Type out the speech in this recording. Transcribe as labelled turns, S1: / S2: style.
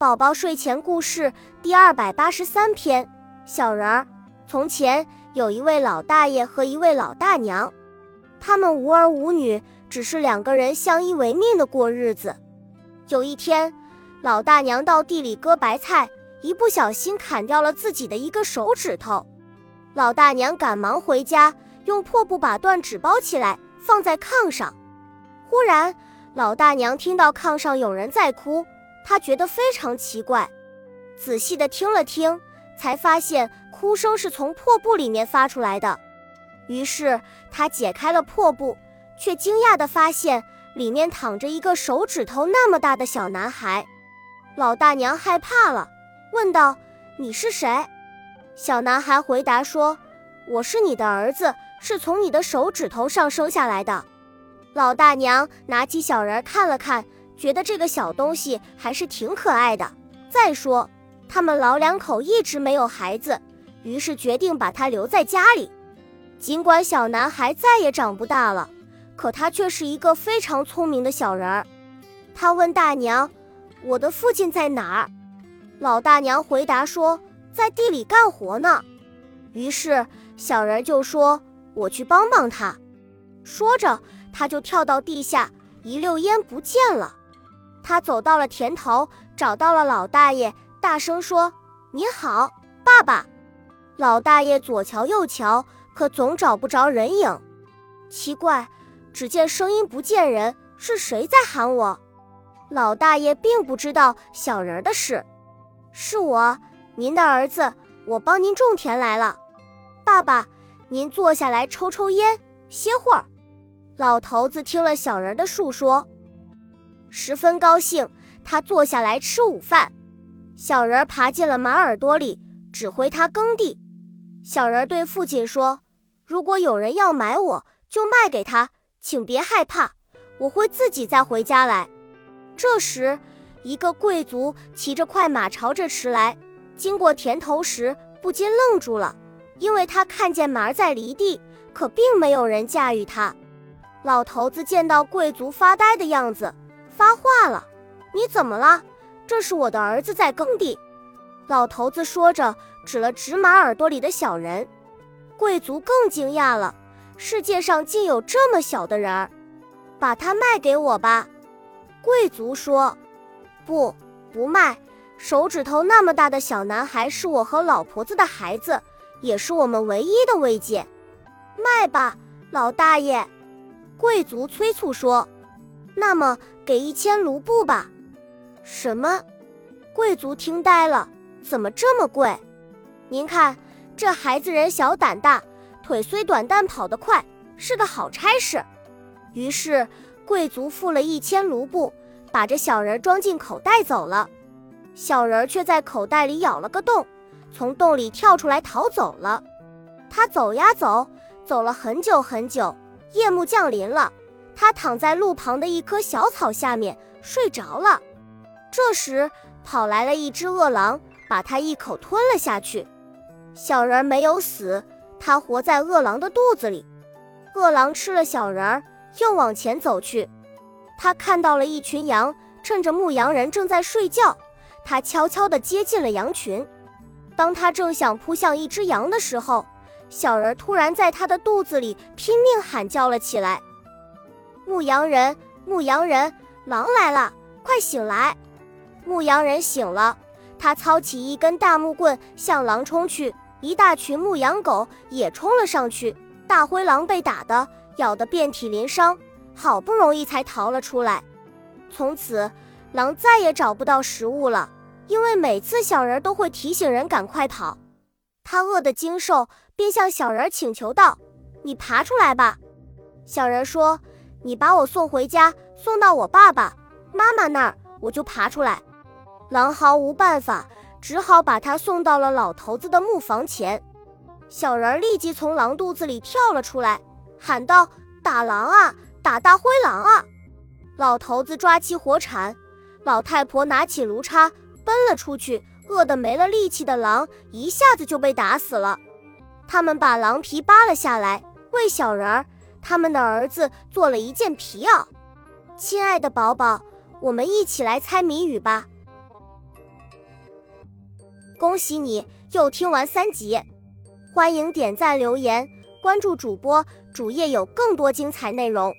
S1: 宝宝睡前故事第二百八十三篇：小人儿。从前有一位老大爷和一位老大娘，他们无儿无女，只是两个人相依为命的过日子。有一天，老大娘到地里割白菜，一不小心砍掉了自己的一个手指头。老大娘赶忙回家，用破布把断指包起来，放在炕上。忽然，老大娘听到炕上有人在哭。他觉得非常奇怪，仔细的听了听，才发现哭声是从破布里面发出来的。于是他解开了破布，却惊讶的发现里面躺着一个手指头那么大的小男孩。老大娘害怕了，问道：“你是谁？”小男孩回答说：“我是你的儿子，是从你的手指头上生下来的。”老大娘拿起小人看了看。觉得这个小东西还是挺可爱的。再说，他们老两口一直没有孩子，于是决定把他留在家里。尽管小男孩再也长不大了，可他却是一个非常聪明的小人儿。他问大娘：“我的父亲在哪儿？”老大娘回答说：“在地里干活呢。”于是小人就说：“我去帮帮他。”说着，他就跳到地下，一溜烟不见了。他走到了田头，找到了老大爷，大声说：“你好，爸爸。”老大爷左瞧右瞧，可总找不着人影。奇怪，只见声音不见人，是谁在喊我？老大爷并不知道小人的事。是我，您的儿子，我帮您种田来了。爸爸，您坐下来抽抽烟，歇会儿。老头子听了小人的述说。十分高兴，他坐下来吃午饭。小人爬进了马耳朵里，指挥他耕地。小人对父亲说：“如果有人要买我，就卖给他，请别害怕，我会自己再回家来。”这时，一个贵族骑着快马朝着驰来，经过田头时不禁愣住了，因为他看见马儿在犁地，可并没有人驾驭它。老头子见到贵族发呆的样子。发话了，你怎么了？这是我的儿子在耕地。老头子说着，指了指马耳朵里的小人。贵族更惊讶了，世界上竟有这么小的人儿，把他卖给我吧。贵族说：“不，不卖。手指头那么大的小男孩是我和老婆子的孩子，也是我们唯一的慰藉。卖吧，老大爷。”贵族催促说。那么给一千卢布吧。什么？贵族听呆了。怎么这么贵？您看，这孩子人小胆大，腿虽短，但跑得快，是个好差事。于是贵族付了一千卢布，把这小人装进口袋走了。小人却在口袋里咬了个洞，从洞里跳出来逃走了。他走呀走，走了很久很久，夜幕降临了。他躺在路旁的一棵小草下面睡着了，这时跑来了一只饿狼，把他一口吞了下去。小人没有死，他活在饿狼的肚子里。饿狼吃了小人儿，又往前走去。他看到了一群羊，趁着牧羊人正在睡觉，他悄悄地接近了羊群。当他正想扑向一只羊的时候，小人突然在他的肚子里拼命喊叫了起来。牧羊人，牧羊人，狼来了，快醒来！牧羊人醒了，他操起一根大木棍向狼冲去，一大群牧羊狗也冲了上去。大灰狼被打得咬得遍体鳞伤，好不容易才逃了出来。从此，狼再也找不到食物了，因为每次小人都会提醒人赶快跑。他饿得精瘦，便向小人请求道：“你爬出来吧。”小人说。你把我送回家，送到我爸爸妈妈那儿，我就爬出来。狼毫无办法，只好把他送到了老头子的木房前。小人儿立即从狼肚子里跳了出来，喊道：“打狼啊，打大灰狼啊！”老头子抓起火铲，老太婆拿起炉叉，奔了出去。饿得没了力气的狼一下子就被打死了。他们把狼皮扒了下来，喂小人儿。他们的儿子做了一件皮袄，亲爱的宝宝，我们一起来猜谜语吧。恭喜你又听完三集，欢迎点赞留言，关注主播主页有更多精彩内容。